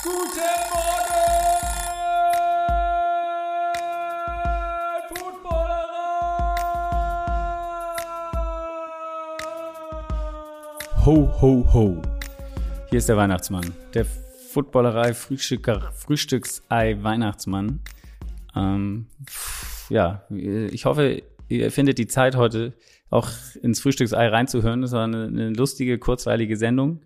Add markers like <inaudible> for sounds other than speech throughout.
Guten Morgen, Footballerei! Ho, ho, ho. Hier ist der Weihnachtsmann. Der Footballerei Frühstücker, Frühstücksei Weihnachtsmann. Ähm, ja, ich hoffe, ihr findet die Zeit heute auch ins Frühstücksei reinzuhören. Das war eine, eine lustige, kurzweilige Sendung.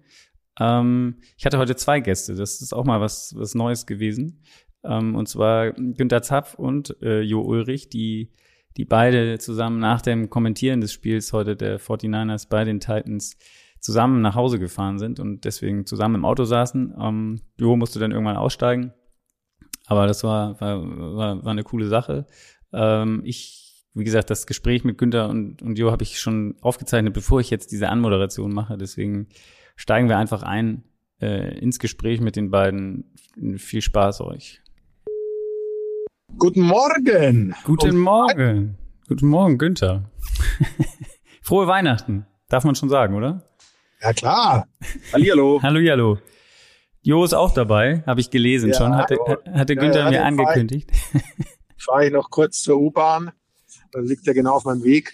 Ähm, ich hatte heute zwei Gäste. Das ist auch mal was, was Neues gewesen. Ähm, und zwar Günter Zapf und äh, Jo Ulrich, die, die beide zusammen nach dem Kommentieren des Spiels heute der 49ers bei den Titans zusammen nach Hause gefahren sind und deswegen zusammen im Auto saßen. Ähm, jo musste dann irgendwann aussteigen. Aber das war, war, war, war eine coole Sache. Ähm, ich, wie gesagt, das Gespräch mit Günther und, und Jo habe ich schon aufgezeichnet, bevor ich jetzt diese Anmoderation mache. Deswegen steigen wir einfach ein äh, ins Gespräch mit den beiden. Viel Spaß euch. Guten Morgen. Guten Morgen. Guten Morgen, Günther. <laughs> Frohe Weihnachten. Darf man schon sagen, oder? Ja, klar. Hallihallo. Hallihallo. Jo ist auch dabei, habe ich gelesen ja, schon, hatte, hatte Günther ja, mir angekündigt. Fahre ich noch kurz zur U-Bahn, dann liegt er genau auf meinem Weg,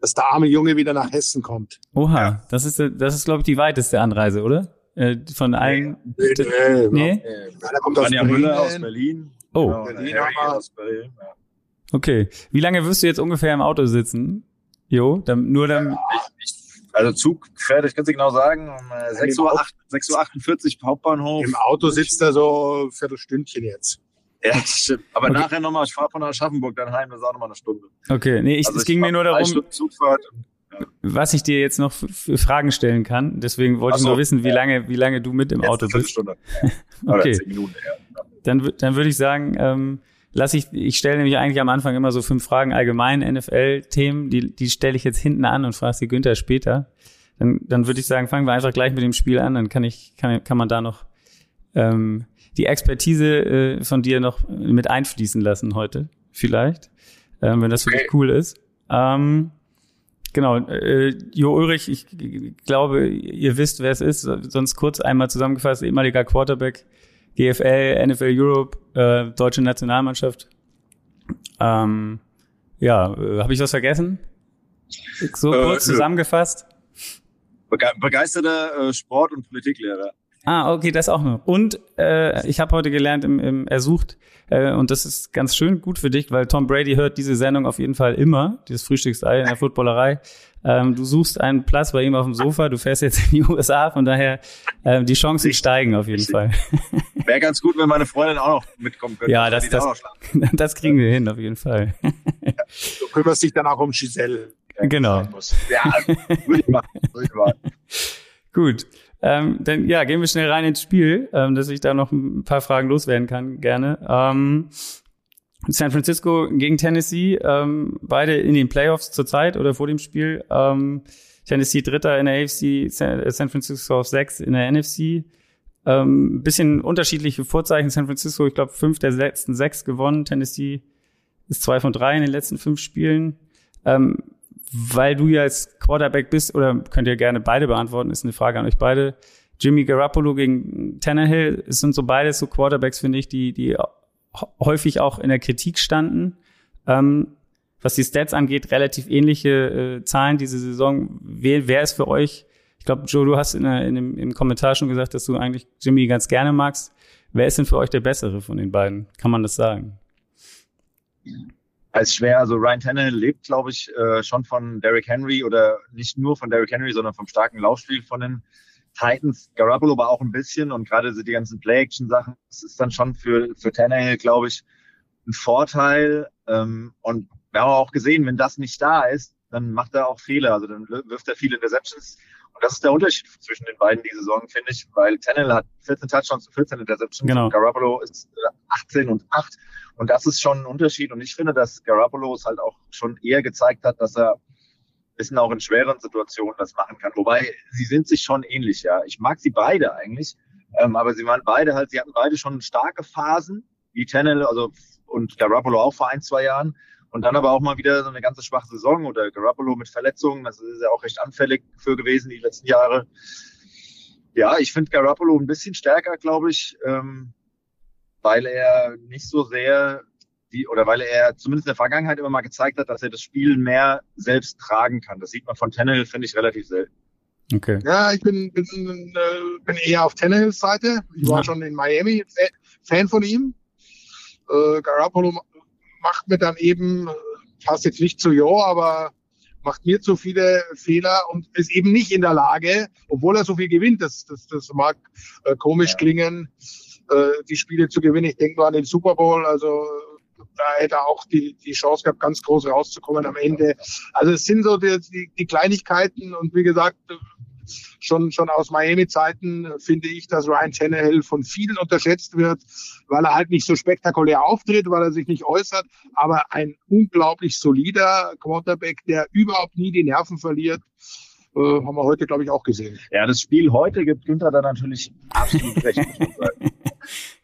dass der arme Junge wieder nach Hessen kommt. Oha, ja. das ist, das ist glaube ich, die weiteste Anreise, oder? Äh, von allen. Nee, nee, nee. nee? nee. Da kommt aus Berlin. Müller aus Berlin. Oh. Genau, Berlin aus Berlin. Ja. Okay. Wie lange wirst du jetzt ungefähr im Auto sitzen? Jo, dann, nur dann. Ich, ich also Zug fährt, ich kann es genau sagen, um 6.48 Uhr, 6 Uhr 48 Hauptbahnhof. Im Auto sitzt er so ein Viertelstündchen jetzt. Ja, das stimmt. Aber okay. nachher nochmal, ich fahre von Aschaffenburg dann heim, das ist auch nochmal eine Stunde. Okay, nee, ich, also es ging mir nur darum, ja. was ich dir jetzt noch für Fragen stellen kann. Deswegen wollte so, ich nur wissen, wie lange, wie lange du mit im jetzt Auto bist. Stunde. <laughs> okay. Zehn Minuten, ja. Dann, dann würde ich sagen, ähm, lass ich, ich stelle nämlich eigentlich am Anfang immer so fünf Fragen allgemein NFL-Themen, die, die stelle ich jetzt hinten an und frage sie Günther später. Dann, dann würde ich sagen, fangen wir einfach gleich mit dem Spiel an, dann kann ich, kann, kann man da noch ähm, die Expertise äh, von dir noch mit einfließen lassen heute, vielleicht, ähm, wenn das für okay. dich cool ist. Ähm, genau, äh, Jo Ulrich, ich glaube, ihr wisst, wer es ist, sonst kurz einmal zusammengefasst, ehemaliger Quarterback GFL, NFL Europe, äh, deutsche Nationalmannschaft. Ähm, ja, äh, habe ich was vergessen? So äh, kurz zusammengefasst. Begeisterter äh, Sport- und Politiklehrer. Ah, okay, das auch noch. Und äh, ich habe heute gelernt im, im Ersucht, äh, und das ist ganz schön gut für dich, weil Tom Brady hört diese Sendung auf jeden Fall immer, dieses Frühstücksei in der Footballerei. Ähm, du suchst einen Platz bei ihm auf dem Sofa, du fährst jetzt in die USA, von daher äh, die Chancen steigen auf jeden Fall. Wäre ganz gut, wenn meine Freundin auch noch mitkommen könnte. Ja, das, das, <laughs> das kriegen wir hin, auf jeden Fall. Du kümmerst dich dann auch um Giselle. Genau. Ja, würde ich machen. Würde ich machen. <laughs> Gut. Ähm, dann ja, gehen wir schnell rein ins Spiel, ähm, dass ich da noch ein paar Fragen loswerden kann, gerne. Ähm, San Francisco gegen Tennessee, ähm, beide in den Playoffs zurzeit oder vor dem Spiel. Ähm, Tennessee Dritter in der AFC, San Francisco auf sechs in der NFC. Ähm, bisschen unterschiedliche Vorzeichen. San Francisco, ich glaube, fünf der letzten sechs gewonnen. Tennessee ist zwei von drei in den letzten fünf Spielen. Ähm, weil du ja als Quarterback bist, oder könnt ihr gerne beide beantworten, ist eine Frage an euch beide. Jimmy Garoppolo gegen Tannehill, es sind so beides so Quarterbacks, finde ich, die, die häufig auch in der Kritik standen. Ähm, was die Stats angeht, relativ ähnliche äh, Zahlen diese Saison. Wer, wer ist für euch? Ich glaube, Joe, du hast in, in dem, im Kommentar schon gesagt, dass du eigentlich Jimmy ganz gerne magst. Wer ist denn für euch der bessere von den beiden? Kann man das sagen? Als schwer. Also Ryan Tannehill lebt, glaube ich, äh, schon von Derrick Henry oder nicht nur von Derrick Henry, sondern vom starken Laufspiel von den Titans. Garoppolo aber auch ein bisschen und gerade so die ganzen Play-Action-Sachen, das ist dann schon für, für Tannehill, glaube ich, ein Vorteil. Ähm, und wir haben auch gesehen, wenn das nicht da ist, dann macht er auch Fehler. Also dann wirft er viele Interceptions. Und das ist der Unterschied zwischen den beiden diese Saison, finde ich, weil Tannehill hat 14 Touchdowns und 14 Interceptions genau. und Garoppolo ist 18 und 8. Und das ist schon ein Unterschied. Und ich finde, dass Garoppolo es halt auch schon eher gezeigt hat, dass er ein bisschen auch in schweren Situationen das machen kann. Wobei, sie sind sich schon ähnlich, ja. Ich mag sie beide eigentlich. Ähm, aber sie waren beide halt, sie hatten beide schon starke Phasen, wie Tennell, also, und Garoppolo auch vor ein, zwei Jahren. Und dann aber auch mal wieder so eine ganze schwache Saison oder Garoppolo mit Verletzungen. Das ist ja auch recht anfällig für gewesen die letzten Jahre. Ja, ich finde Garoppolo ein bisschen stärker, glaube ich, ähm, weil er nicht so sehr die, oder weil er zumindest in der Vergangenheit immer mal gezeigt hat, dass er das Spiel mehr selbst tragen kann. Das sieht man von Tannehill, finde ich, relativ selten. Okay. Ja, ich bin, bin, äh, bin eher auf Tannehills Seite. Ich war ja. schon in Miami Fan von ihm. Äh, Garoppolo macht mir dann eben, passt jetzt nicht zu Jo, aber macht mir zu viele Fehler und ist eben nicht in der Lage, obwohl er so viel gewinnt, das, das, das mag äh, komisch ja. klingen, äh, die Spiele zu gewinnen. Ich denke nur an den Super Bowl, also da hätte er auch die, die Chance gehabt, ganz groß rauszukommen am Ende. Also es sind so die, die, die Kleinigkeiten und wie gesagt, schon, schon aus Miami-Zeiten finde ich, dass Ryan Tannehill von vielen unterschätzt wird, weil er halt nicht so spektakulär auftritt, weil er sich nicht äußert, aber ein unglaublich solider Quarterback, der überhaupt nie die Nerven verliert. Äh, haben wir heute, glaube ich, auch gesehen. Ja, das Spiel heute gibt Günther da natürlich absolut recht. <laughs>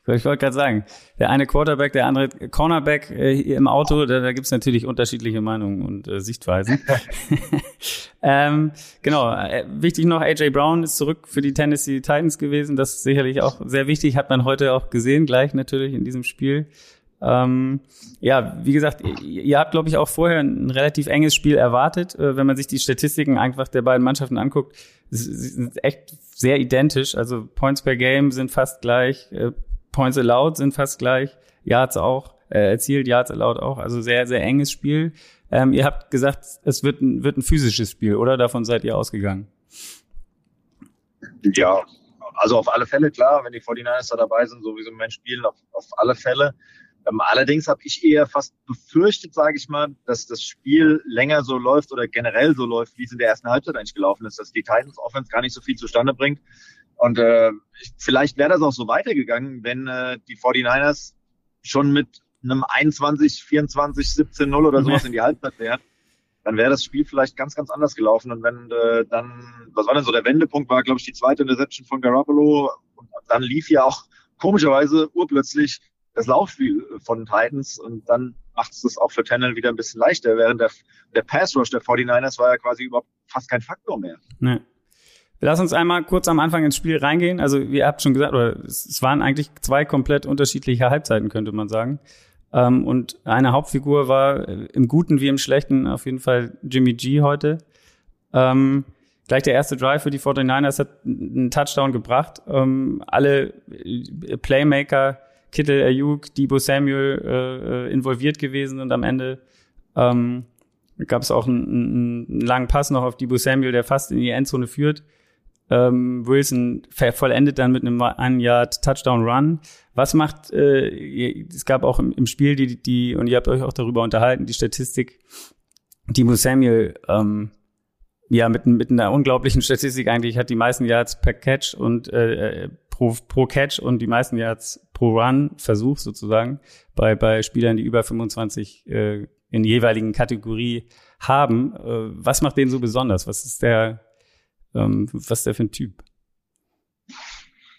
Ich wollte gerade sagen, der eine Quarterback, der andere Cornerback äh, hier im Auto, da, da gibt es natürlich unterschiedliche Meinungen und äh, Sichtweisen. <laughs> <laughs> ähm, genau, äh, wichtig noch, AJ Brown ist zurück für die Tennessee Titans gewesen. Das ist sicherlich auch sehr wichtig, hat man heute auch gesehen, gleich natürlich in diesem Spiel. Ähm, ja, wie gesagt, ihr, ihr habt, glaube ich, auch vorher ein relativ enges Spiel erwartet. Äh, wenn man sich die Statistiken einfach der beiden Mannschaften anguckt, sie sind echt sehr identisch. Also Points per Game sind fast gleich, äh, Points allowed sind fast gleich, Yards auch, äh, erzielt Yards allowed auch. Also sehr, sehr enges Spiel. Ähm, ihr habt gesagt, es wird ein, wird ein physisches Spiel, oder? Davon seid ihr ausgegangen. Ja, also auf alle Fälle, klar, wenn die 49ers da dabei sind, sowieso im Moment spielen, auf, auf alle Fälle. Ähm, allerdings habe ich eher fast befürchtet, sage ich mal, dass das Spiel länger so läuft oder generell so läuft, wie es in der ersten Halbzeit eigentlich gelaufen ist, dass die Titans Offense gar nicht so viel zustande bringt. Und äh, vielleicht wäre das auch so weitergegangen, wenn äh, die 49ers schon mit einem 21, 24, 17-0 oder sowas in die Halbzeit wären. Dann wäre das Spiel vielleicht ganz, ganz anders gelaufen. Und wenn äh, dann, was war denn so der Wendepunkt, war, glaube ich, die zweite Interception von Garoppolo. Und dann lief ja auch komischerweise urplötzlich das Laufspiel von Titans und dann macht es das auch für Tennell wieder ein bisschen leichter, während der, der Pass Rush der 49ers war ja quasi überhaupt fast kein Faktor mehr. Nee. Lass uns einmal kurz am Anfang ins Spiel reingehen. Also, ihr habt schon gesagt, oder es waren eigentlich zwei komplett unterschiedliche Halbzeiten, könnte man sagen. Ähm, und eine Hauptfigur war äh, im Guten wie im Schlechten auf jeden Fall Jimmy G heute. Ähm, gleich der erste Drive für die 49ers hat einen Touchdown gebracht. Ähm, alle äh, Playmaker, Kittel, Ayuk, Debo Samuel äh, involviert gewesen und am Ende gab es auch einen, einen langen Pass noch auf Debo Samuel, der fast in die Endzone führt. Ähm, Wilson vollendet dann mit einem One-Yard Touchdown-Run. Was macht, äh, es gab auch im, im, Spiel die, die, und ihr habt euch auch darüber unterhalten, die Statistik, Dimo Samuel, ähm, ja, mit, mit einer unglaublichen Statistik eigentlich hat die meisten Yards per Catch und äh, pro, pro Catch und die meisten Yards pro Run Versuch sozusagen bei, bei Spielern, die über 25 äh, in jeweiligen Kategorie haben. Äh, was macht den so besonders? Was ist der, ähm, was ist der für ein Typ?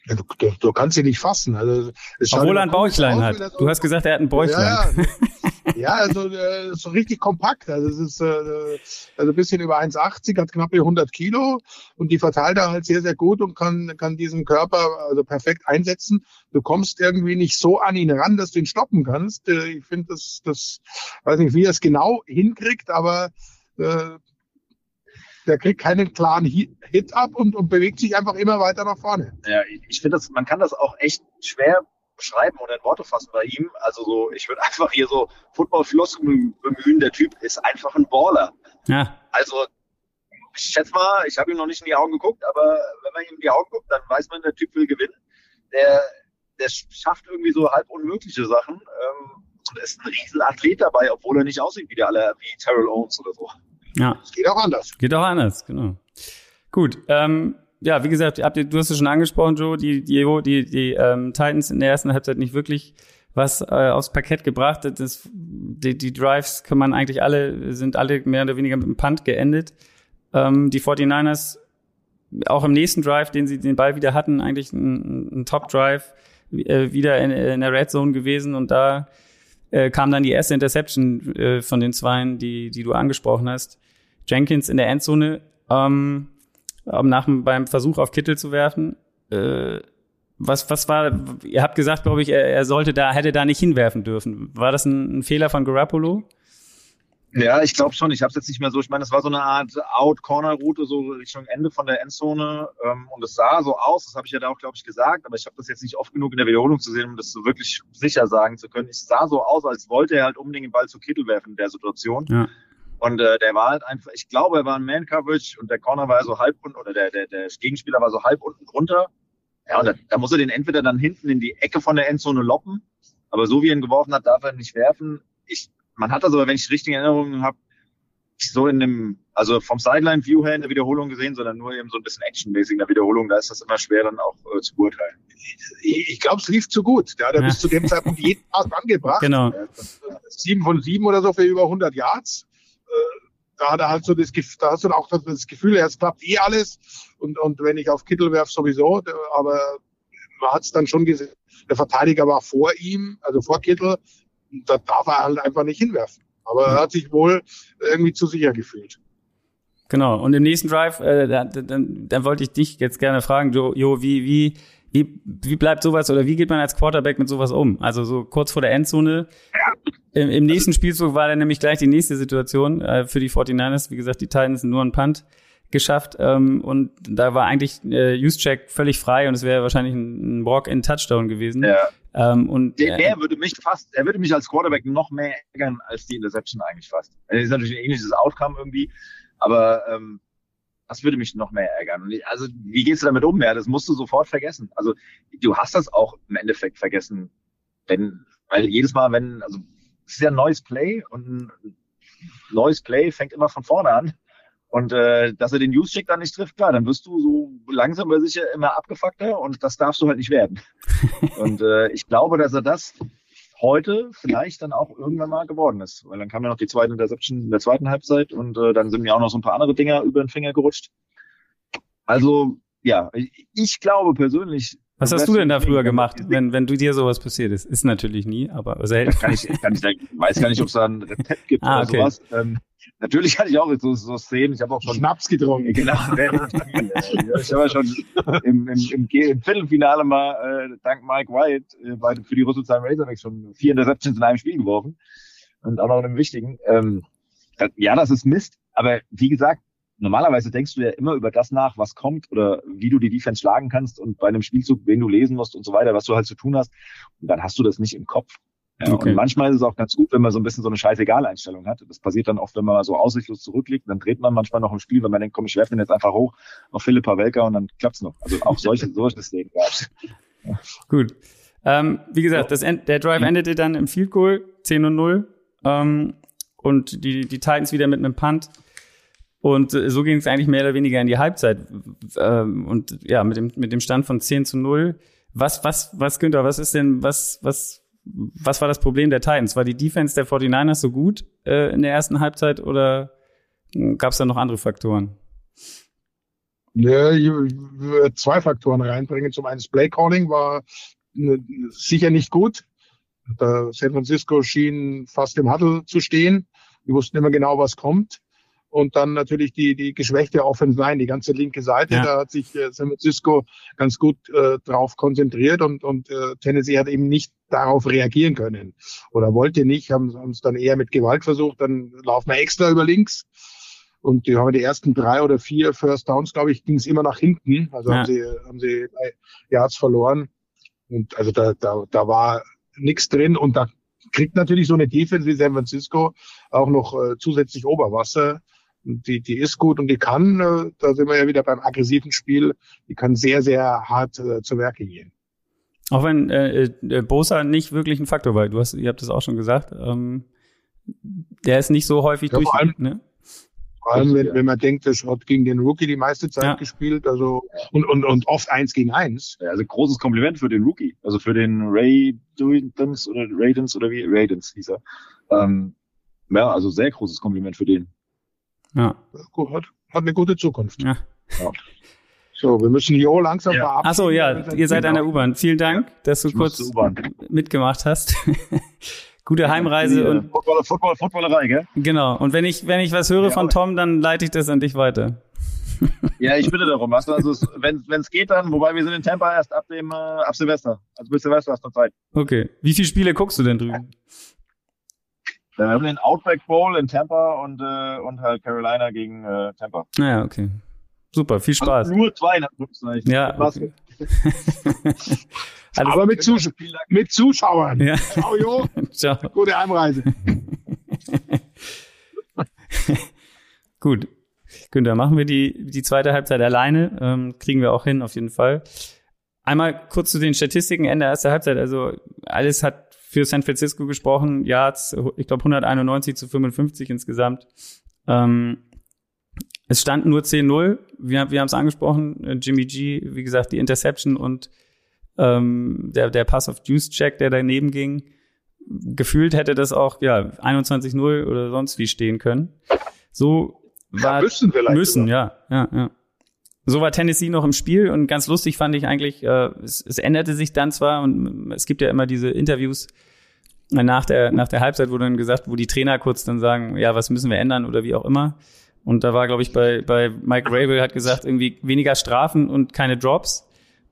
Ja, du, du, du, kannst ihn nicht fassen. Also, Obwohl er ein Bäuchlein hat. Du hast gesagt, er hat ein Bäuchlein. Ja, ja also äh, so richtig kompakt. Also es ist äh, also ein bisschen über 1,80, hat knapp 100 Kilo und die verteilt er halt sehr, sehr gut und kann, kann diesen Körper also perfekt einsetzen. Du kommst irgendwie nicht so an ihn ran, dass du ihn stoppen kannst. Äh, ich finde, das, das weiß nicht, wie er es genau hinkriegt, aber äh, der kriegt keinen klaren Hit ab und, und bewegt sich einfach immer weiter nach vorne. Ja, ich finde das, man kann das auch echt schwer beschreiben oder in Worte fassen bei ihm. Also so, ich würde <laughs> einfach hier so Football-Philosophen bemühen. Der Typ ist einfach ein Baller. Ja. Also ich schätze mal, ich habe ihm noch nicht in die Augen geguckt, aber wenn man ihm in die Augen guckt, dann weiß man, der Typ will gewinnen. Der, der schafft irgendwie so halb unmögliche Sachen ähm, und ist ein riesen Athlet dabei, obwohl er nicht aussieht wie der alle, wie Terrell Owens oder so. Ja. Es geht auch anders. Geht auch anders, genau. Gut. Ähm, ja, wie gesagt, habt ihr, du hast es schon angesprochen, Joe, die, die, die, die ähm, Titans in der ersten Halbzeit nicht wirklich was äh, aufs Parkett gebracht. Das, die, die Drives kann man eigentlich alle, sind alle mehr oder weniger mit dem Punt geendet. Ähm, die 49ers auch im nächsten Drive, den sie den Ball wieder hatten, eigentlich ein, ein Top-Drive, äh, wieder in, in der Red Zone gewesen und da äh, kam dann die erste Interception äh, von den Zweien, die, die du angesprochen hast. Jenkins in der Endzone. Ähm, nach beim Versuch auf Kittel zu werfen. Äh, was, was war, ihr habt gesagt, glaube ich, er, er sollte da, hätte da nicht hinwerfen dürfen. War das ein, ein Fehler von Garoppolo? Ja, ich glaube schon. Ich habe es jetzt nicht mehr so. Ich meine, es war so eine Art Out-Corner-Route, so Richtung Ende von der Endzone. Ähm, und es sah so aus, das habe ich ja da auch, glaube ich, gesagt, aber ich habe das jetzt nicht oft genug in der Wiederholung zu sehen, um das so wirklich sicher sagen zu können. Es sah so aus, als wollte er halt unbedingt den Ball zu Kittel werfen in der Situation. Ja. Und äh, der war halt einfach, ich glaube, er war ein Man-Coverage und der Corner war so halb unten, oder der, der, der Gegenspieler war so halb unten drunter. Ja, und da, da muss er den entweder dann hinten in die Ecke von der Endzone loppen, aber so wie er ihn geworfen hat, darf er nicht werfen. Ich, man hat das aber, wenn ich richtig Erinnerungen habe, so in dem, also vom Sideline-View her in der Wiederholung gesehen, sondern nur eben so ein bisschen actionmäßig in der Wiederholung. Da ist das immer schwer dann auch äh, zu beurteilen. Ich, ich glaube, es lief zu gut. Der hat ja. bis zu dem Zeitpunkt jeden <laughs> Pass angebracht. Genau. Sieben von sieben oder so für über 100 Yards da hat er halt so das Gefühl, da hast du auch das Gefühl, es klappt eh alles. Und, und wenn ich auf Kittel werf, sowieso. Aber man hat es dann schon gesehen, der Verteidiger war vor ihm, also vor Kittel. Da darf er halt einfach nicht hinwerfen. Aber er hat sich wohl irgendwie zu sicher gefühlt. Genau. Und im nächsten Drive, äh, dann, dann, wollte ich dich jetzt gerne fragen, Jo, jo wie, wie, wie, wie bleibt sowas oder wie geht man als Quarterback mit sowas um? Also so kurz vor der Endzone. Ja. Im, Im, nächsten Spielzug war dann nämlich gleich die nächste Situation äh, für die 49ers. Wie gesagt, die Titans nur ein Punt geschafft ähm, und da war eigentlich äh, Juszczyk völlig frei und es wäre wahrscheinlich ein, ein Walk in Touchdown gewesen. Ja. Ähm, und der, der, würde mich fast, er würde mich als Quarterback noch mehr ärgern als die Interception eigentlich fast. Das ist natürlich ein ähnliches Outcome irgendwie, aber ähm, das würde mich noch mehr ärgern. Also wie gehst du damit um? Ja, das musst du sofort vergessen. Also du hast das auch im Endeffekt vergessen, wenn, weil jedes Mal, wenn, also es ist ja ein neues Play und ein neues Play fängt immer von vorne an. Und äh, dass er den Use-Check dann nicht trifft, klar, dann wirst du so langsam aber sicher immer abgefuckter und das darfst du halt nicht werden. <laughs> und äh, ich glaube, dass er das heute vielleicht dann auch irgendwann mal geworden ist. Weil dann kam ja noch die zweite Interception in der zweiten Halbzeit und äh, dann sind mir auch noch so ein paar andere Dinger über den Finger gerutscht. Also, ja, ich, ich glaube persönlich, was hast du denn da früher gemacht, wenn, wenn du dir sowas passiert ist? Ist natürlich nie, aber selten. Kann ich, kann ich, weiß gar nicht, ob es da ein Rezept gibt <laughs> ah, oder okay. sowas. Ähm, natürlich hatte ich auch so, so Szenen. Ich habe auch schon Schnaps getrunken. Genau. <laughs> ich habe ja schon im, im, im, im Viertelfinale mal äh, dank Mike White äh, bei, für die Rüsselsheim Razorbacks schon vier Interceptions in einem Spiel geworfen und auch noch in einem wichtigen. Ähm, ja, das ist Mist. Aber wie gesagt, normalerweise denkst du ja immer über das nach, was kommt oder wie du die Defense schlagen kannst und bei einem Spielzug, wen du lesen musst und so weiter, was du halt zu tun hast. Und dann hast du das nicht im Kopf. Ja, okay. Und manchmal ist es auch ganz gut, wenn man so ein bisschen so eine Scheißegal-Einstellung hat. Das passiert dann oft, wenn man so aussichtslos zurückliegt, dann dreht man manchmal noch im Spiel, wenn man denkt, komm, ich werfe den jetzt einfach hoch auf Philippa Welker und dann klappt's noch. Also auch solche, <laughs> solche Szenen gab's. Ja. Gut. Ähm, wie gesagt, das End, der Drive endete dann im Field Goal 10 und 0. Ähm, und die, die Titans wieder mit einem Punt. Und äh, so ging es eigentlich mehr oder weniger in die Halbzeit. Ähm, und ja, mit dem, mit dem Stand von 10 zu 0. Was, was, was, Günther, was ist denn, was, was, was war das Problem der Titans? War die Defense der 49ers so gut äh, in der ersten Halbzeit oder gab es da noch andere Faktoren? Ja, ich würde zwei Faktoren reinbringen. Zum einen das Playcalling war sicher nicht gut. San Francisco schien fast im Huddle zu stehen. Die wussten immer genau, was kommt. Und dann natürlich die, die geschwächte Offense Line, die ganze linke Seite. Ja. Da hat sich äh, San Francisco ganz gut äh, drauf konzentriert und, und äh, Tennessee hat eben nicht darauf reagieren können oder wollte nicht, haben es dann eher mit Gewalt versucht. Dann laufen wir extra über links. Und die haben die ersten drei oder vier First Downs, glaube ich, ging es immer nach hinten. Also ja. haben sie haben sie Yards verloren. Und also da, da, da war nichts drin. Und da kriegt natürlich so eine Defense wie San Francisco auch noch äh, zusätzlich Oberwasser die, die ist gut und die kann, äh, da sind wir ja wieder beim aggressiven Spiel, die kann sehr, sehr hart äh, zu Werke gehen. Auch wenn äh, äh, Bosa nicht wirklich ein Faktor war, du hast, ihr habt das auch schon gesagt, ähm, der ist nicht so häufig ja, durch. Vor allem, ne? vor allem wenn, wenn man denkt, das hat gegen den Rookie die meiste Zeit ja. gespielt, also und, und, und oft eins gegen eins. Ja, also großes Kompliment für den Rookie, also für den Ray Dance oder Raidens oder wie Raidens hieß er. Ähm, ja, also sehr großes Kompliment für den. Ja. Hat, hat eine gute Zukunft. Ja. ja. So, wir müssen Jo langsam ja. verabschieden. Achso, ja, ihr seid an der U-Bahn. Vielen Dank, ja. dass du ich kurz mitgemacht hast. <laughs> Gute Heimreise ja, und Footballer, Football, Footballerei, gell? Genau. Und wenn ich wenn ich was höre von Tom, dann leite ich das an dich weiter. ja, ich bitte darum. Also, wenn es geht, dann, wobei wir sind in Tampa erst ab dem äh, ab Silvester. Also bis Silvester hast du Zeit. Okay. Wie viele Spiele guckst du denn drüben? Wir haben den Outback Bowl in Tampa und, äh, und halt Carolina gegen äh, Tampa. Naja, okay. Super, viel also Spaß. Also nur zwei in Anführungszeichen. Ja. Okay. <laughs> Aber mit, Zus mit Zuschauern. Ja. Ciao, Jo. <laughs> Ciao. Gute Heimreise. <laughs> Gut. Günther, machen wir die, die zweite Halbzeit alleine. Ähm, kriegen wir auch hin, auf jeden Fall. Einmal kurz zu den Statistiken Ende erster Halbzeit. Also alles hat für San Francisco gesprochen. Yards, ich glaube 191 zu 55 insgesamt. Ähm, es stand nur 10-0. Wir, wir haben es angesprochen. Jimmy G, wie gesagt, die Interception und ähm, der, der Pass of Juice Check, der daneben ging. Gefühlt hätte das auch ja 21-0 oder sonst wie stehen können. So war ja, müssen vielleicht müssen, ja, ja, ja. So war Tennessee noch im Spiel und ganz lustig fand ich eigentlich, äh, es, es änderte sich dann zwar und es gibt ja immer diese Interviews nach der nach der Halbzeit, wo dann gesagt, wo die Trainer kurz dann sagen, ja, was müssen wir ändern oder wie auch immer. Und da war, glaube ich, bei bei Mike Rabel hat gesagt irgendwie weniger Strafen und keine Drops.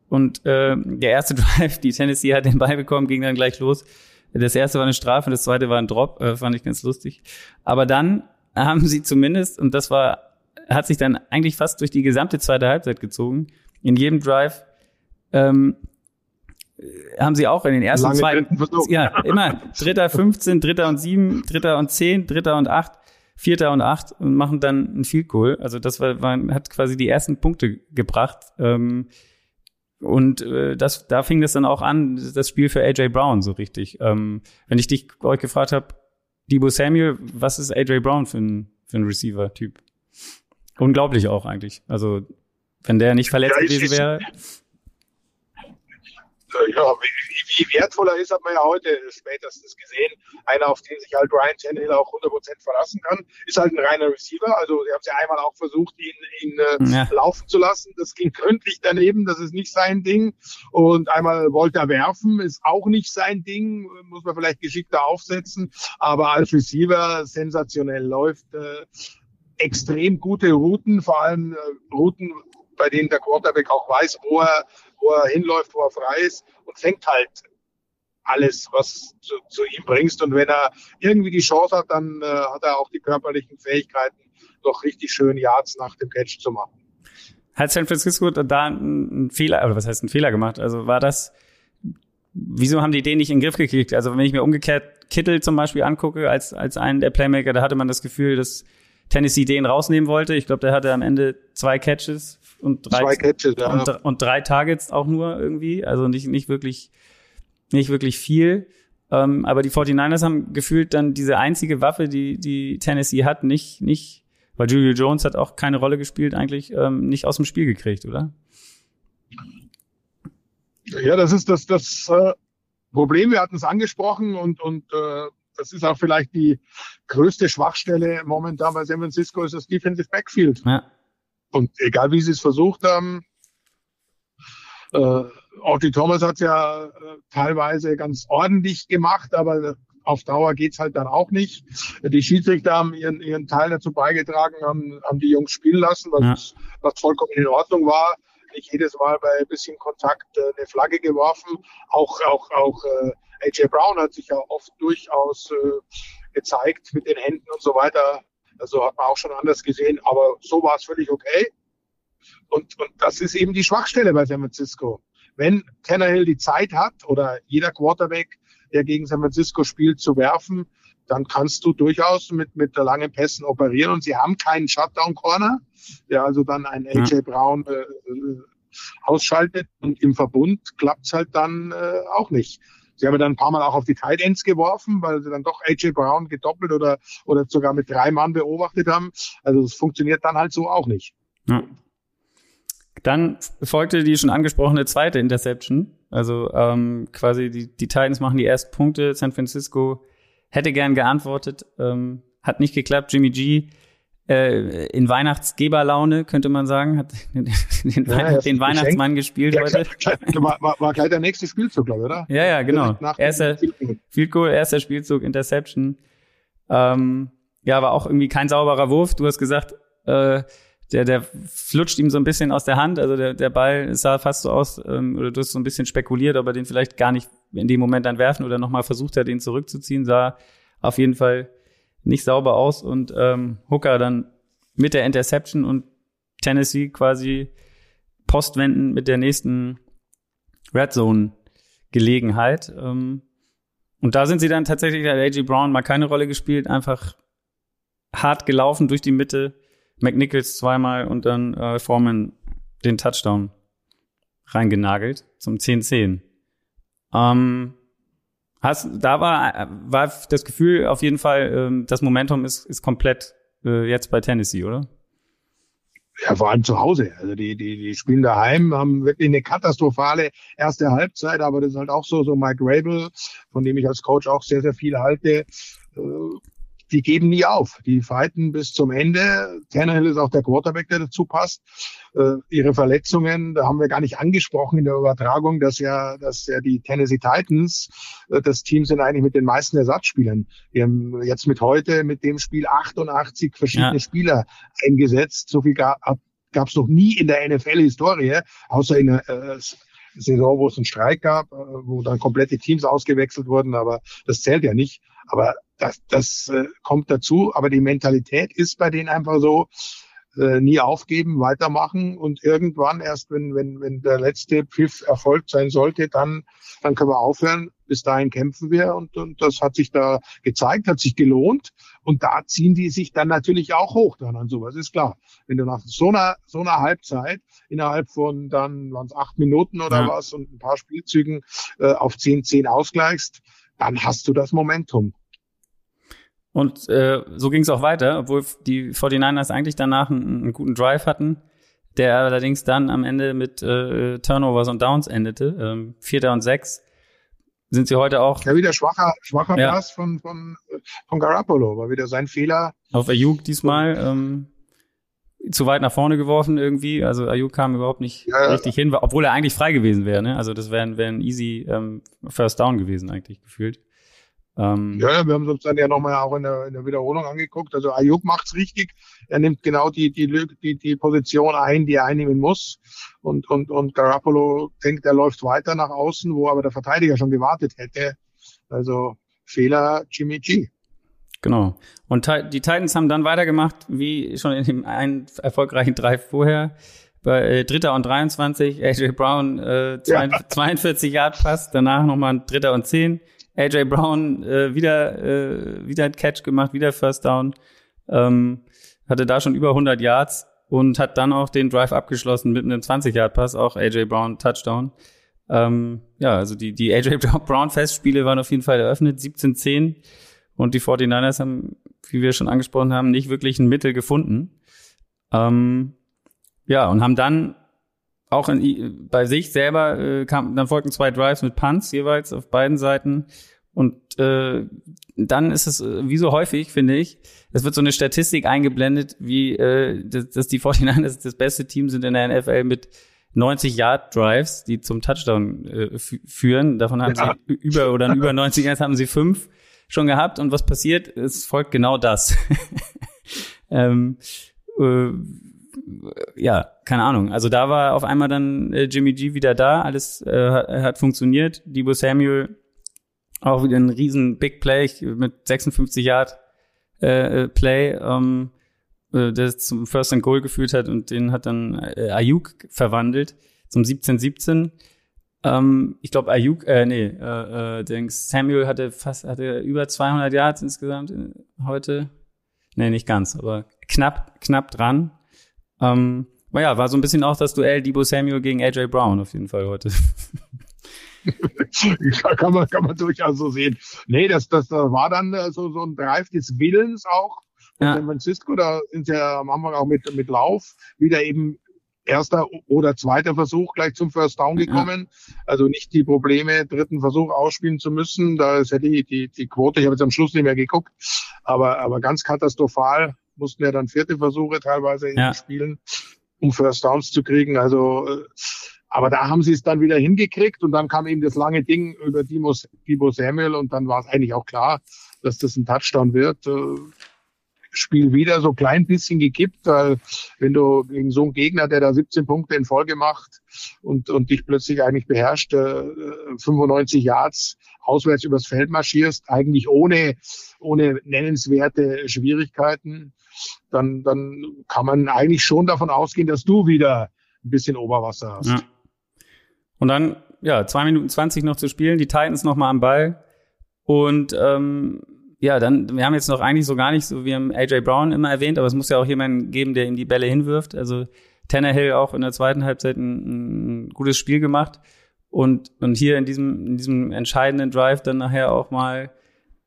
Und äh, der erste <laughs> Drive, die Tennessee hat den Ball bekommen, ging dann gleich los. Das erste war eine Strafe, das zweite war ein Drop, äh, fand ich ganz lustig. Aber dann haben sie zumindest, und das war, hat sich dann eigentlich fast durch die gesamte zweite Halbzeit gezogen, in jedem Drive ähm, haben sie auch in den ersten zwei, ja, immer Dritter 15, Dritter und 7, Dritter und 10, Dritter und 8, Vierter und 8 und machen dann ein Field Goal. Also das war, war hat quasi die ersten Punkte gebracht. Ähm, und äh, das, da fing das dann auch an, das Spiel für AJ Brown so richtig. Ähm, wenn ich dich euch gefragt habe, Debo Samuel, was ist AJ Brown für ein, für ein Receiver-Typ? Unglaublich auch eigentlich. Also, wenn der nicht verletzt ja, gewesen wäre. Ja, wie, wie wertvoll er ist, hat man ja heute spätestens gesehen. Einer, auf den sich halt Ryan Tannehill auch 100% verlassen kann, ist halt ein reiner Receiver. Also, sie haben es ja einmal auch versucht, ihn, ihn äh, ja. laufen zu lassen. Das ging gründlich daneben, das ist nicht sein Ding. Und einmal wollte er werfen, ist auch nicht sein Ding, muss man vielleicht geschickter aufsetzen. Aber als Receiver sensationell läuft. Äh, extrem gute Routen, vor allem äh, Routen, bei denen der Quarterback auch weiß, wo er, wo er hinläuft, wo er frei ist und fängt halt alles, was zu, zu ihm bringst. Und wenn er irgendwie die Chance hat, dann äh, hat er auch die körperlichen Fähigkeiten, noch richtig schön Yards nach dem Catch zu machen. Hat San Francisco da einen Fehler, oder was heißt einen Fehler gemacht? Also war das, wieso haben die den nicht in den Griff gekriegt? Also wenn ich mir umgekehrt Kittel zum Beispiel angucke, als, als einen der Playmaker, da hatte man das Gefühl, dass Tennessee den rausnehmen wollte. Ich glaube, der hatte am Ende zwei Catches und drei, zwei Catches, ja. und, und drei Targets auch nur irgendwie. Also nicht, nicht wirklich nicht wirklich viel. Ähm, aber die 49ers haben gefühlt dann diese einzige Waffe, die, die Tennessee hat, nicht, nicht, weil Julio Jones hat auch keine Rolle gespielt, eigentlich ähm, nicht aus dem Spiel gekriegt, oder? Ja, das ist das, das äh, Problem. Wir hatten es angesprochen und, und äh, das ist auch vielleicht die größte Schwachstelle momentan bei San Francisco, ist das Defensive Backfield. Ja. Und egal wie sie es versucht haben, äh, Orty Thomas hat ja äh, teilweise ganz ordentlich gemacht, aber auf Dauer geht's halt dann auch nicht. Die Schiedsrichter haben ihren, ihren Teil dazu beigetragen, haben, haben die Jungs spielen lassen, was, ja. was vollkommen in Ordnung war. Nicht jedes Mal bei ein bisschen Kontakt äh, eine Flagge geworfen. Auch, auch, auch äh, AJ Brown hat sich ja oft durchaus äh, gezeigt mit den Händen und so weiter. Also hat man auch schon anders gesehen, aber so war es völlig okay. Und, und das ist eben die Schwachstelle bei San Francisco wenn Tannehill die Zeit hat oder jeder Quarterback, der gegen San Francisco spielt, zu werfen, dann kannst du durchaus mit, mit langen Pässen operieren. Und sie haben keinen Shutdown-Corner, der also dann einen AJ ja. Brown äh, ausschaltet. Und im Verbund klappt's halt dann äh, auch nicht. Sie haben dann ein paar Mal auch auf die Tight Ends geworfen, weil sie dann doch AJ Brown gedoppelt oder, oder sogar mit drei Mann beobachtet haben. Also es funktioniert dann halt so auch nicht. Ja. Dann folgte die schon angesprochene zweite Interception. Also ähm, quasi die, die Titans machen die ersten Punkte. San Francisco hätte gern geantwortet, ähm, hat nicht geklappt. Jimmy G äh, in Weihnachtsgeberlaune, könnte man sagen, hat <laughs> den, den, ja, den Weihnachtsmann gespielt ja, heute. War, war, war gleich der nächste Spielzug, glaube ich, oder? Ja, ja, genau. Erster Field Goal, erster Spielzug, Interception. Ähm, ja, war auch irgendwie kein sauberer Wurf. Du hast gesagt, äh, der, der flutscht ihm so ein bisschen aus der Hand. Also der, der Ball sah fast so aus, ähm, oder du hast so ein bisschen spekuliert, ob er den vielleicht gar nicht in dem Moment dann werfen oder nochmal versucht hat, den zurückzuziehen. Sah auf jeden Fall nicht sauber aus und ähm, Hooker dann mit der Interception und Tennessee quasi postwenden mit der nächsten Red Zone Gelegenheit. Ähm, und da sind sie dann tatsächlich, hat AJ Brown mal keine Rolle gespielt, einfach hart gelaufen durch die Mitte, McNichols zweimal und dann äh, Foreman den Touchdown reingenagelt zum 10-10. Ähm, hast, da war, war das Gefühl auf jeden Fall, ähm, das Momentum ist, ist komplett äh, jetzt bei Tennessee, oder? Ja, vor allem zu Hause. Also die, die, die spielen daheim, haben wirklich eine katastrophale erste Halbzeit, aber das ist halt auch so, so Mike Rabel, von dem ich als Coach auch sehr, sehr viel halte. Die geben nie auf. Die fighten bis zum Ende. Tannehill ist auch der Quarterback, der dazu passt. Äh, ihre Verletzungen, da haben wir gar nicht angesprochen in der Übertragung, dass ja, dass ja die Tennessee Titans äh, das Team sind eigentlich mit den meisten Ersatzspielern. Wir haben jetzt mit heute, mit dem Spiel 88 verschiedene ja. Spieler eingesetzt. So viel gab es noch nie in der NFL-Historie, außer in der äh, Saison, wo es einen Streik gab, äh, wo dann komplette Teams ausgewechselt wurden, aber das zählt ja nicht. Aber das, das äh, kommt dazu. Aber die Mentalität ist bei denen einfach so, äh, nie aufgeben, weitermachen und irgendwann erst, wenn, wenn, wenn der letzte Pfiff erfolgt sein sollte, dann, dann können wir aufhören. Bis dahin kämpfen wir und, und das hat sich da gezeigt, hat sich gelohnt und da ziehen die sich dann natürlich auch hoch dann an sowas, ist klar. Wenn du nach so einer, so einer Halbzeit innerhalb von dann waren es acht Minuten oder ja. was und ein paar Spielzügen äh, auf 10-10 ausgleichst, dann hast du das Momentum. Und äh, so ging es auch weiter, obwohl die 49ers eigentlich danach einen, einen, guten Drive hatten, der allerdings dann am Ende mit äh, Turnovers und Downs endete. Ähm, Vierter und sechs sind sie heute auch. Ja, wieder schwacher, schwacher ja. Pass von, von, von Garoppolo, war wieder sein Fehler. Auf Ayuk diesmal ähm, zu weit nach vorne geworfen irgendwie. Also Ayuk kam überhaupt nicht ja, richtig hin, obwohl er eigentlich frei gewesen wäre. Ne? Also das wäre wär ein easy ähm, First Down gewesen eigentlich gefühlt. Ähm, ja, wir haben uns dann ja nochmal auch in der, in der Wiederholung angeguckt. Also Ayuk macht's richtig. Er nimmt genau die, die, die, die Position ein, die er einnehmen muss. Und, und, und Garoppolo denkt, er läuft weiter nach außen, wo aber der Verteidiger schon gewartet hätte. Also Fehler Jimmy G. Genau. Und die Titans haben dann weitergemacht, wie schon in dem einen erfolgreichen Drive vorher. Bei äh, Dritter und 23, AJ Brown äh, 42 ja. Yard Pass, danach nochmal ein Dritter und 10. AJ Brown äh, wieder, äh, wieder ein Catch gemacht, wieder First Down. Ähm, hatte da schon über 100 Yards und hat dann auch den Drive abgeschlossen mit einem 20-Yard-Pass, auch AJ Brown Touchdown. Ähm, ja, also die, die AJ <laughs> Brown Festspiele waren auf jeden Fall eröffnet, 17-10. Und die 49ers haben, wie wir schon angesprochen haben, nicht wirklich ein Mittel gefunden. Ähm, ja, und haben dann auch in, bei sich selber äh, kam, dann folgten zwei Drives mit Punts jeweils auf beiden Seiten. Und äh, dann ist es, äh, wie so häufig, finde ich, es wird so eine Statistik eingeblendet, wie äh, dass, dass die 49ers das beste Team sind in der NFL mit 90 Yard Drives, die zum Touchdown äh, führen. Davon haben ja. sie über oder über 90 Yards haben sie fünf schon gehabt. Und was passiert? Es folgt genau das. <laughs> ähm, äh, ja, keine Ahnung. Also da war auf einmal dann äh, Jimmy G wieder da, alles äh, hat, funktioniert. Debo Samuel auch wieder ein riesen Big Play mit 56 Yard äh, äh, Play, ähm, äh, das zum First and Goal geführt hat und den hat dann äh, Ayuk verwandelt zum 17-17. Ähm, ich glaube Ayuk, äh, nee, äh, äh, Samuel hatte fast hatte über 200 Yards insgesamt äh, heute. Nee, nicht ganz, aber knapp, knapp dran. Ähm, ja, war so ein bisschen auch das Duell Debo Samuel gegen AJ Brown auf jeden Fall heute. <laughs> kann man, kann man durchaus so sehen. Nee, das, das war dann äh, so, so ein Drive des Willens auch ja. San Francisco. Da sind sie ja am Anfang auch mit, mit Lauf wieder eben erster oder zweiter Versuch gleich zum First Down gekommen. Ja. Also nicht die Probleme, dritten Versuch ausspielen zu müssen. Da ist ja die, die, die Quote, ich habe jetzt am Schluss nicht mehr geguckt, aber, aber ganz katastrophal mussten ja dann vierte Versuche teilweise ja. spielen, um First Downs zu kriegen. Also, äh, aber da haben sie es dann wieder hingekriegt und dann kam eben das lange Ding über Dimo, Dimo Samuel und dann war es eigentlich auch klar, dass das ein Touchdown wird. Spiel wieder so klein bisschen gekippt, weil wenn du gegen so einen Gegner, der da 17 Punkte in Folge macht und, und dich plötzlich eigentlich beherrscht, äh, 95 Yards auswärts übers Feld marschierst, eigentlich ohne, ohne nennenswerte Schwierigkeiten, dann, dann kann man eigentlich schon davon ausgehen, dass du wieder ein bisschen Oberwasser hast. Ja. Und dann, ja, zwei Minuten zwanzig noch zu spielen, die Titans noch mal am Ball. Und ähm, ja, dann, wir haben jetzt noch eigentlich so gar nicht so, wir haben AJ Brown immer erwähnt, aber es muss ja auch jemanden geben, der ihm die Bälle hinwirft. Also Tannehill auch in der zweiten Halbzeit ein, ein gutes Spiel gemacht. Und, und hier in diesem, in diesem entscheidenden Drive dann nachher auch mal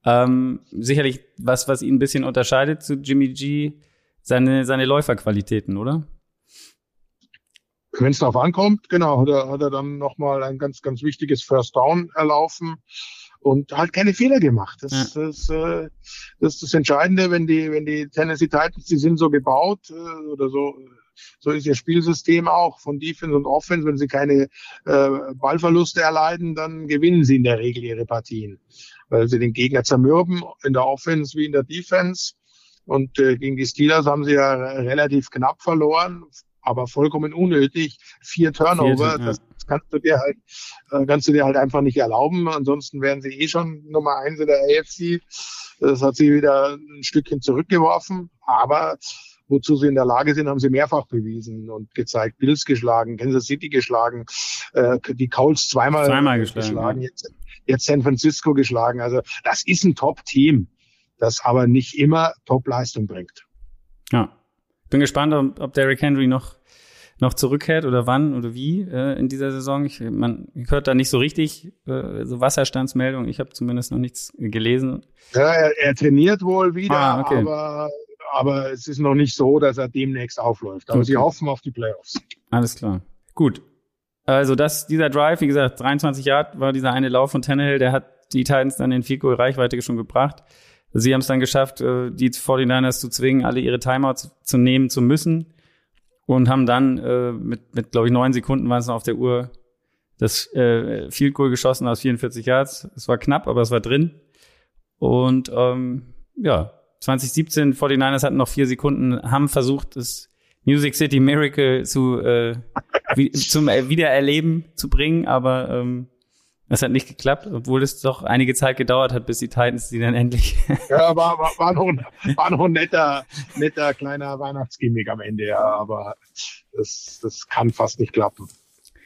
ähm, sicherlich was, was ihn ein bisschen unterscheidet zu Jimmy G, seine, seine Läuferqualitäten, oder? Wenn es darauf ankommt, genau, hat er, hat er dann nochmal ein ganz, ganz wichtiges First Down erlaufen und halt keine Fehler gemacht. Das, ja. das, äh, das ist das Entscheidende, wenn die, wenn die Tennessee Titans, die sind so gebaut äh, oder so, so ist ihr Spielsystem auch von Defense und Offense. Wenn sie keine äh, Ballverluste erleiden, dann gewinnen sie in der Regel ihre Partien, weil sie den Gegner zermürben in der Offense wie in der Defense. Und äh, gegen die Steelers haben sie ja relativ knapp verloren, aber vollkommen unnötig. Vier Turnover, Vier, ja. das kannst du dir halt, äh, kannst du dir halt einfach nicht erlauben. Ansonsten wären sie eh schon Nummer eins in der AFC. Das hat sie wieder ein Stückchen zurückgeworfen. Aber wozu sie in der Lage sind, haben sie mehrfach bewiesen und gezeigt. Bills geschlagen, Kansas City geschlagen, äh, die Colts zweimal, zweimal geschlagen, geschlagen ja. jetzt, jetzt San Francisco geschlagen. Also das ist ein Top-Team, das aber nicht immer Top-Leistung bringt. Ja, bin gespannt, ob, ob Derrick Henry noch noch zurückkehrt oder wann oder wie äh, in dieser Saison. Ich, man hört da nicht so richtig äh, so Wasserstandsmeldungen. Ich habe zumindest noch nichts gelesen. Ja, er, er trainiert wohl wieder, ah, okay. aber, aber es ist noch nicht so, dass er demnächst aufläuft. Aber okay. sie hoffen auf die Playoffs. Alles klar. Gut. Also das, dieser Drive, wie gesagt, 23 Yard war dieser eine Lauf von Tannehill, der hat die Titans dann in Field Reichweite schon gebracht. Sie haben es dann geschafft, äh, die 49ers zu zwingen, alle ihre Timeouts zu nehmen zu müssen und haben dann äh, mit, mit glaube ich, neun Sekunden waren es noch auf der Uhr das äh, Field Goal geschossen aus 44 Yards. Es war knapp, aber es war drin. Und ähm, ja, 2017, 49ers hatten noch vier Sekunden, haben versucht, das Music City Miracle zu äh, wie, zum Wiedererleben zu bringen, aber ähm, das hat nicht geklappt, obwohl es doch einige Zeit gedauert hat, bis die Titans die dann endlich. <laughs> ja, war, war, war, noch, ein, war noch ein netter, netter kleiner Weihnachtsgimmick am Ende, ja, aber das, das kann fast nicht klappen.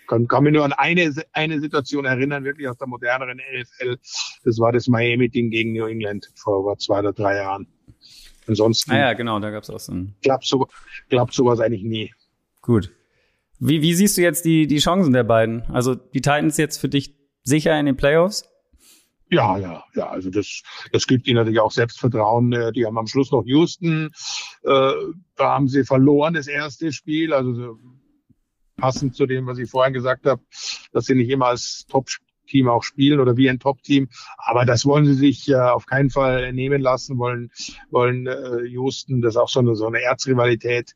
Kann, kann mich nur an eine, eine Situation erinnern, wirklich aus der moderneren NFL. Das war das Miami-Ding gegen New England vor, zwei oder drei Jahren. Ansonsten. Ah ja, genau, da gab es auch so ein. Klappt, so, klappt sowas eigentlich nie. Gut. Wie, wie siehst du jetzt die, die Chancen der beiden? Also die Titans jetzt für dich sicher in den Playoffs? Ja, ja, ja. Also das, das gibt ihnen natürlich auch Selbstvertrauen. Äh, die haben am Schluss noch Houston. Äh, da haben sie verloren das erste Spiel. Also passend zu dem, was ich vorhin gesagt habe, dass sie nicht immer als Top-Team auch spielen oder wie ein Top-Team. Aber das wollen sie sich äh, auf keinen Fall nehmen lassen. Wollen, wollen äh, Houston, das ist auch so eine, so eine Erzrivalität.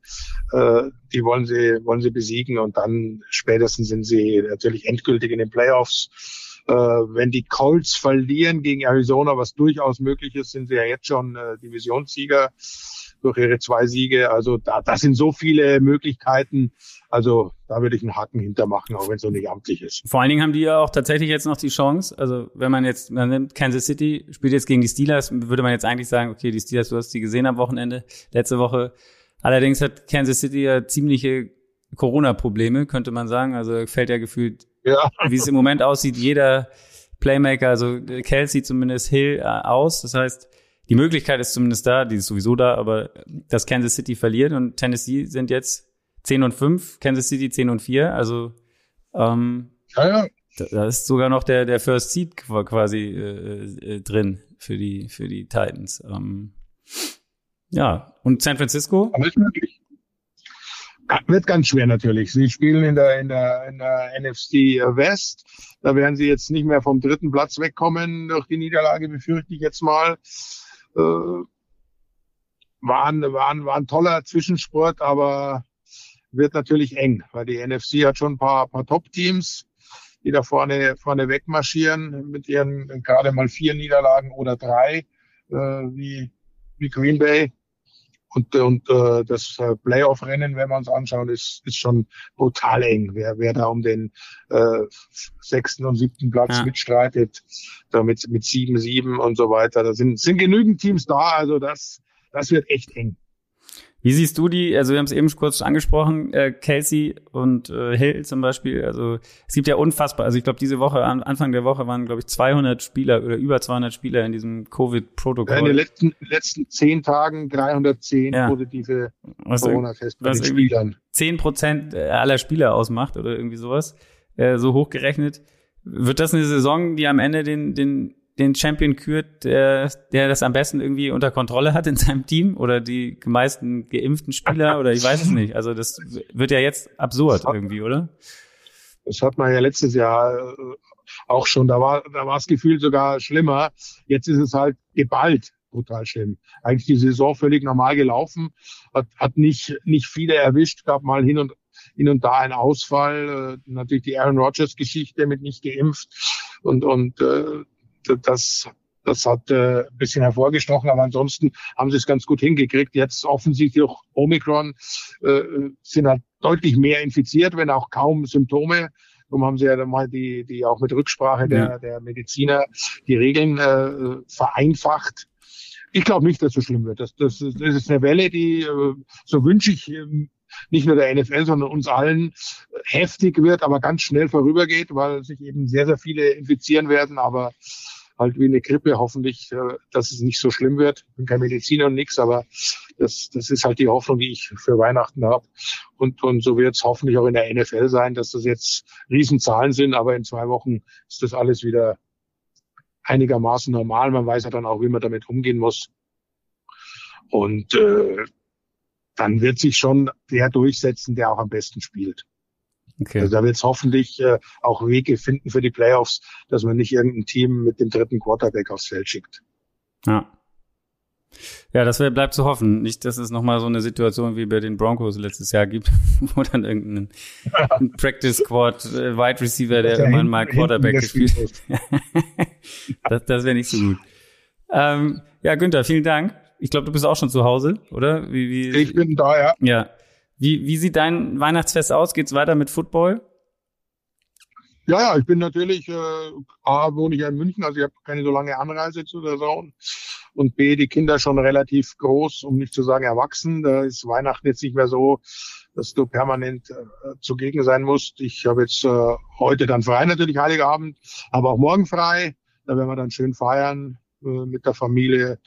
Äh, die wollen sie, wollen sie besiegen und dann spätestens sind sie natürlich endgültig in den Playoffs äh, wenn die Colts verlieren gegen Arizona, was durchaus möglich ist, sind sie ja jetzt schon äh, Divisionssieger durch ihre zwei Siege. Also da, da sind so viele Möglichkeiten. Also da würde ich einen Haken hintermachen, auch wenn es noch nicht amtlich ist. Vor allen Dingen haben die ja auch tatsächlich jetzt noch die Chance. Also wenn man jetzt, man nimmt Kansas City, spielt jetzt gegen die Steelers, würde man jetzt eigentlich sagen, okay, die Steelers, du hast die gesehen am Wochenende, letzte Woche. Allerdings hat Kansas City ja ziemliche Corona-Probleme, könnte man sagen. Also fällt ja gefühlt ja. wie es im Moment aussieht, jeder Playmaker, also Kelsey zumindest Hill äh, aus. Das heißt, die Möglichkeit ist zumindest da, die ist sowieso da, aber dass Kansas City verliert und Tennessee sind jetzt 10 und 5, Kansas City 10 und 4, also ähm, ja, ja. Da, da ist sogar noch der, der First Seed quasi äh, äh, drin für die, für die Titans. Ähm, ja, und San Francisco? Alles möglich. Wird ganz schwer natürlich. Sie spielen in der, in der, in der NFC West. Da werden sie jetzt nicht mehr vom dritten Platz wegkommen durch die Niederlage, befürchte ich jetzt mal. Äh, war, ein, war, ein, war ein toller Zwischensport, aber wird natürlich eng, weil die NFC hat schon ein paar, paar Top-Teams, die da vorne, vorne wegmarschieren mit ihren gerade mal vier Niederlagen oder drei, äh, wie, wie Green Bay. Und, und äh, das äh, Playoff-Rennen, wenn wir uns anschauen, ist, ist schon brutal eng. Wer, wer da um den äh, sechsten und siebten Platz ja. mitstreitet, da mit, mit sieben, sieben und so weiter. Da sind, sind genügend Teams da, also das, das wird echt eng. Wie siehst du die, also wir haben es eben kurz angesprochen, äh, Kelsey und äh, Hill zum Beispiel, also es gibt ja unfassbar, also ich glaube diese Woche, Anfang der Woche waren glaube ich 200 Spieler oder über 200 Spieler in diesem Covid-Protokoll. in den letzten, letzten zehn Tagen 310 ja. positive Corona-Tests bei den Spielern. 10 Prozent aller Spieler ausmacht oder irgendwie sowas, äh, so hochgerechnet. Wird das eine Saison, die am Ende den, den den Champion kürt, der, der das am besten irgendwie unter Kontrolle hat in seinem Team oder die meisten geimpften Spieler oder ich weiß es <laughs> nicht. Also das wird ja jetzt absurd irgendwie, oder? Das hat man ja letztes Jahr äh, auch schon. Da war, da war das Gefühl sogar schlimmer. Jetzt ist es halt geballt brutal schlimm. Eigentlich die Saison völlig normal gelaufen, hat, hat nicht, nicht viele erwischt, gab mal hin und, hin und da einen Ausfall, äh, natürlich die Aaron Rodgers Geschichte mit nicht geimpft und, und äh, das, das hat äh, ein bisschen hervorgestochen, aber ansonsten haben sie es ganz gut hingekriegt. Jetzt offensichtlich auch Omikron äh, sind halt deutlich mehr infiziert, wenn auch kaum Symptome. Darum haben sie ja dann mal die, die auch mit Rücksprache der, ja. der Mediziner die Regeln äh, vereinfacht. Ich glaube nicht, dass es so schlimm wird. Das, das, das ist eine Welle, die, äh, so wünsche ich ähm, nicht nur der NFL, sondern uns allen heftig wird, aber ganz schnell vorübergeht, weil sich eben sehr, sehr viele infizieren werden, aber halt wie eine Grippe hoffentlich, äh, dass es nicht so schlimm wird. Ich bin kein Mediziner und nix, aber das, das ist halt die Hoffnung, die ich für Weihnachten habe. Und, und so wird es hoffentlich auch in der NFL sein, dass das jetzt Riesenzahlen sind, aber in zwei Wochen ist das alles wieder einigermaßen normal. Man weiß ja dann auch, wie man damit umgehen muss. Und äh, dann wird sich schon der durchsetzen, der auch am besten spielt. Okay. Also da wird es hoffentlich äh, auch Wege finden für die Playoffs, dass man nicht irgendein Team mit dem dritten Quarterback aufs Feld schickt. Ja. Ja, das bleibt zu hoffen. Nicht, dass es nochmal so eine Situation wie bei den Broncos letztes Jahr gibt, <laughs> wo dann irgendein <laughs> Practice Squad äh, Wide Receiver, der irgendwann mal Quarterback gespielt hat. <laughs> das das wäre nicht so gut. Ähm, ja, Günther, vielen Dank. Ich glaube, du bist auch schon zu Hause, oder? Wie, wie, ich bin da, ja. Ja. Wie, wie sieht dein Weihnachtsfest aus? Geht's weiter mit Football? Ja, ja, ich bin natürlich, äh, A, wohne ich ja in München, also ich habe keine so lange Anreise zu der Zone. Und B, die Kinder schon relativ groß, um nicht zu sagen erwachsen. Da ist Weihnachten jetzt nicht mehr so, dass du permanent äh, zugegen sein musst. Ich habe jetzt äh, heute dann frei, natürlich Heiligabend, aber auch morgen frei. Da werden wir dann schön feiern. Äh, mit der Familie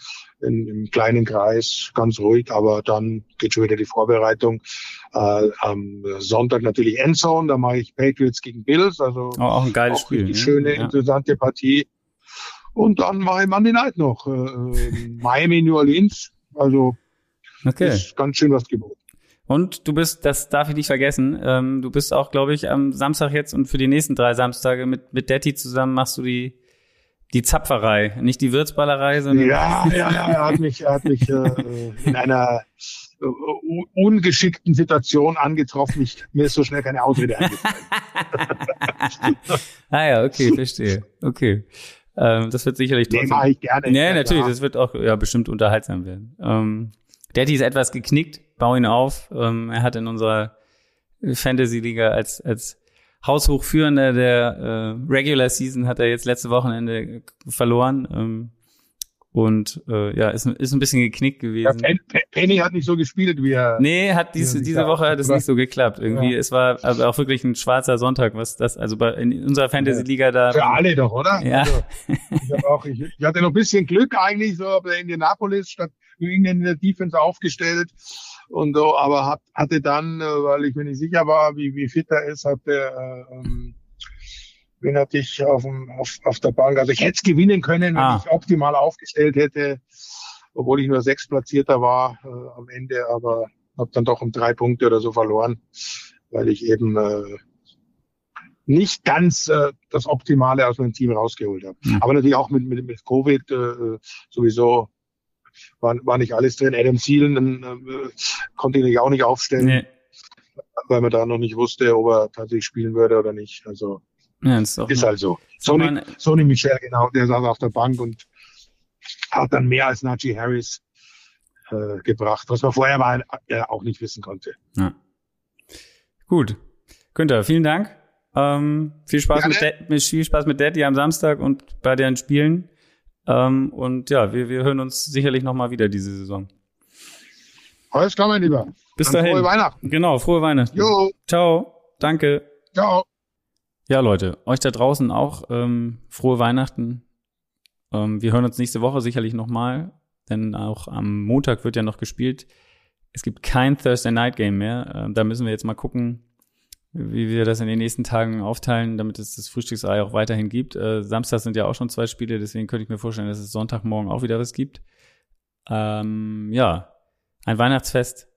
in, im kleinen Kreis, ganz ruhig, aber dann geht schon wieder die Vorbereitung. Äh, am Sonntag natürlich Endzone, da mache ich Patriots gegen Bills, also oh, auch ein geiles auch Spiel. Eine schöne, ja. interessante Partie. Und dann mache ich Monday Night noch, äh, Miami, New Orleans, also okay. ist ganz schön was geboten. Und du bist, das darf ich nicht vergessen, ähm, du bist auch, glaube ich, am Samstag jetzt und für die nächsten drei Samstage mit, mit Detti zusammen machst du die die Zapferei, nicht die Wirtsballerei, sondern. Ja, ja, ja, er hat mich, er hat mich äh, in einer äh, ungeschickten Situation angetroffen. Ich, mir ist so schnell keine Ausrede eingefallen. <laughs> ah ja, okay, verstehe. Okay. Ähm, das wird sicherlich trotzdem. Nee, mache ich gerne. Nee, natürlich, ja. das wird auch ja, bestimmt unterhaltsam werden. Ähm, Daddy ist etwas geknickt, bau ihn auf. Ähm, er hat in unserer Fantasy-Liga als, als Haushochführender der äh, Regular Season hat er jetzt letzte Wochenende verloren. Ähm, und äh, ja, ist, ist ein bisschen geknickt gewesen. Ja, Penny hat nicht so gespielt, wie er. Nee, hat diese, diese Woche hat es nicht so geklappt. Irgendwie, ja. es war aber auch wirklich ein schwarzer Sonntag, was das, also bei in unserer Fantasy-Liga da. Für alle doch, oder? Ja. Also, ich, auch, ich, ich hatte noch ein bisschen Glück eigentlich, so bei Indianapolis statt irgendeine in der Defense aufgestellt und so, aber hat, hatte dann, äh, weil ich mir nicht sicher war, wie, wie fit er ist, hatte, äh, ähm, wen hatte ich auf, dem, auf, auf der Bank. Also ich hätte es gewinnen können, wenn ah. ich optimal aufgestellt hätte, obwohl ich nur sechs Platzierter war äh, am Ende, aber habe dann doch um drei Punkte oder so verloren, weil ich eben äh, nicht ganz äh, das Optimale aus meinem Team rausgeholt habe. Mhm. Aber natürlich auch mit, mit, mit Covid äh, sowieso war, war nicht alles drin. Adam Thielen äh, konnte ich auch nicht aufstellen, nee. weil man da noch nicht wusste, ob er tatsächlich spielen würde oder nicht. Also ja, ist, ist halt so. Sony, Sony Michel, genau, der saß auf der Bank und hat dann mehr als Najee Harris äh, gebracht, was man vorher mal äh, auch nicht wissen konnte. Ja. Gut. Günther, vielen Dank. Ähm, viel Spaß mit, mit viel Spaß mit Daddy am Samstag und bei deren Spielen. Ähm, und ja, wir, wir hören uns sicherlich nochmal wieder diese Saison. Alles klar, mein Lieber. Bis Dann dahin. Frohe Weihnachten. Genau, frohe Weihnachten. Jo. Ciao. Danke. Ciao. Ja, Leute, euch da draußen auch ähm, frohe Weihnachten. Ähm, wir hören uns nächste Woche sicherlich nochmal, denn auch am Montag wird ja noch gespielt. Es gibt kein Thursday Night Game mehr. Ähm, da müssen wir jetzt mal gucken, wie wir das in den nächsten Tagen aufteilen, damit es das Frühstücksei auch weiterhin gibt. Äh, Samstag sind ja auch schon zwei Spiele, deswegen könnte ich mir vorstellen, dass es Sonntagmorgen auch wieder was gibt. Ähm, ja, ein Weihnachtsfest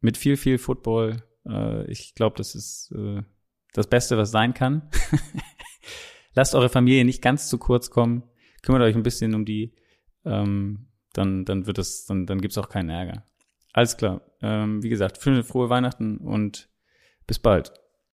mit viel, viel Football. Äh, ich glaube, das ist äh, das Beste, was sein kann. <laughs> Lasst eure Familie nicht ganz zu kurz kommen. Kümmert euch ein bisschen um die. Ähm, dann, dann wird es, dann, dann gibt's auch keinen Ärger. Alles klar. Ähm, wie gesagt, frohe Weihnachten und bis bald.